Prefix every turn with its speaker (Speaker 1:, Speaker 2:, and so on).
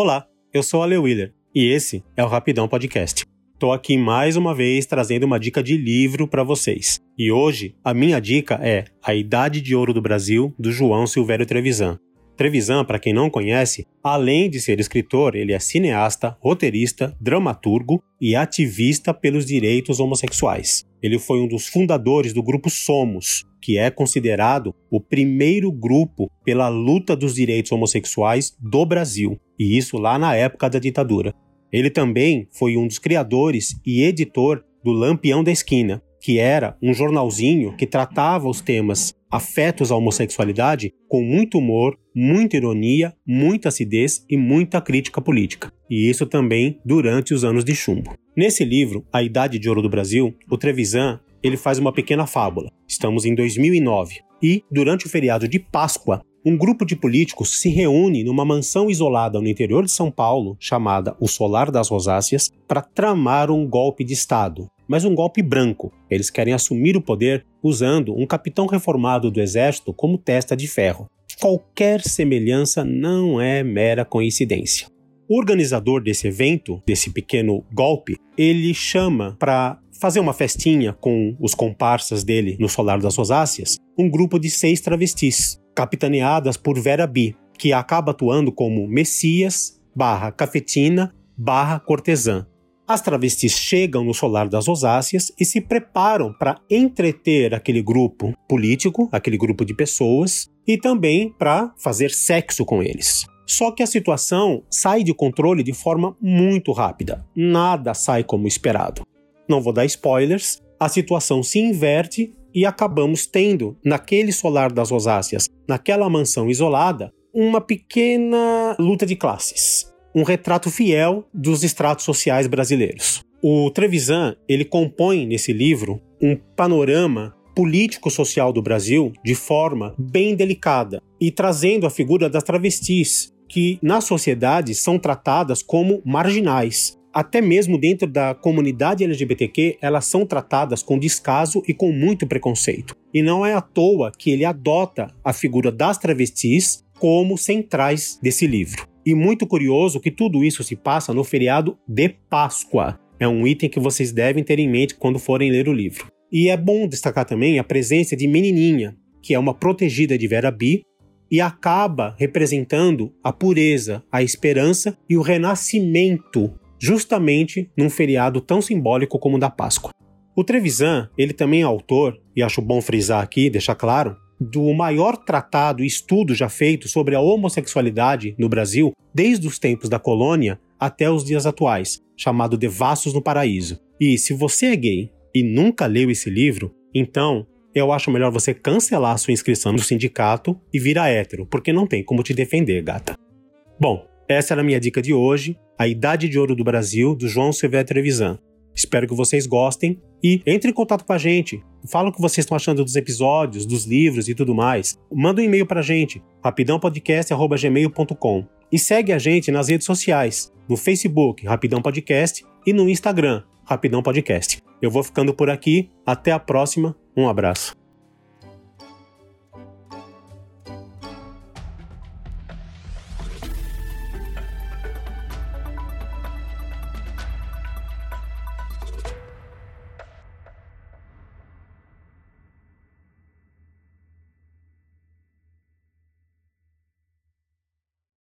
Speaker 1: Olá, eu sou Ale Wheeler e esse é o Rapidão Podcast. Tô aqui mais uma vez trazendo uma dica de livro para vocês. E hoje a minha dica é A Idade de Ouro do Brasil, do João Silvério Trevisan. Trevisan, para quem não conhece, além de ser escritor, ele é cineasta, roteirista, dramaturgo e ativista pelos direitos homossexuais. Ele foi um dos fundadores do grupo Somos, que é considerado o primeiro grupo pela luta dos direitos homossexuais do Brasil, e isso lá na época da ditadura. Ele também foi um dos criadores e editor do Lampião da Esquina, que era um jornalzinho que tratava os temas afetos à homossexualidade com muito humor, muita ironia, muita acidez e muita crítica política. E isso também durante os anos de chumbo. Nesse livro, A Idade de Ouro do Brasil, o Trevisan ele faz uma pequena fábula. Estamos em 2009 e, durante o feriado de Páscoa, um grupo de políticos se reúne numa mansão isolada no interior de São Paulo, chamada o Solar das Rosáceas, para tramar um golpe de Estado, mas um golpe branco. Eles querem assumir o poder usando um capitão reformado do exército como testa de ferro. Qualquer semelhança não é mera coincidência. O organizador desse evento, desse pequeno golpe, ele chama para fazer uma festinha com os comparsas dele no Solar das Rosáceas um grupo de seis travestis, capitaneadas por Vera B, que acaba atuando como Messias barra cafetina barra cortesã. As travestis chegam no solar das rosáceas e se preparam para entreter aquele grupo político, aquele grupo de pessoas, e também para fazer sexo com eles. Só que a situação sai de controle de forma muito rápida. Nada sai como esperado. Não vou dar spoilers, a situação se inverte e acabamos tendo, naquele solar das rosáceas, naquela mansão isolada, uma pequena luta de classes um retrato fiel dos estratos sociais brasileiros. O Trevisan, ele compõe nesse livro um panorama político-social do Brasil de forma bem delicada e trazendo a figura das travestis, que na sociedade são tratadas como marginais. Até mesmo dentro da comunidade LGBTQ, elas são tratadas com descaso e com muito preconceito. E não é à toa que ele adota a figura das travestis como centrais desse livro. E muito curioso que tudo isso se passa no feriado de Páscoa. É um item que vocês devem ter em mente quando forem ler o livro. E é bom destacar também a presença de Menininha, que é uma protegida de Vera B e acaba representando a pureza, a esperança e o renascimento, justamente num feriado tão simbólico como o da Páscoa. O Trevisan, ele também é autor, e acho bom frisar aqui, deixar claro, do maior tratado e estudo já feito sobre a homossexualidade no Brasil desde os tempos da colônia até os dias atuais, chamado Devassos no Paraíso. E se você é gay e nunca leu esse livro, então eu acho melhor você cancelar sua inscrição no sindicato e virar hétero, porque não tem como te defender, gata. Bom, essa era a minha dica de hoje, A Idade de Ouro do Brasil, do João Silvério Trevisan. Espero que vocês gostem e entre em contato com a gente. Fala o que vocês estão achando dos episódios, dos livros e tudo mais. Manda um e-mail pra gente, rapidãopodcast.gmail.com. E segue a gente nas redes sociais, no Facebook, Rapidão Podcast, e no Instagram, Rapidão Podcast. Eu vou ficando por aqui, até a próxima, um abraço.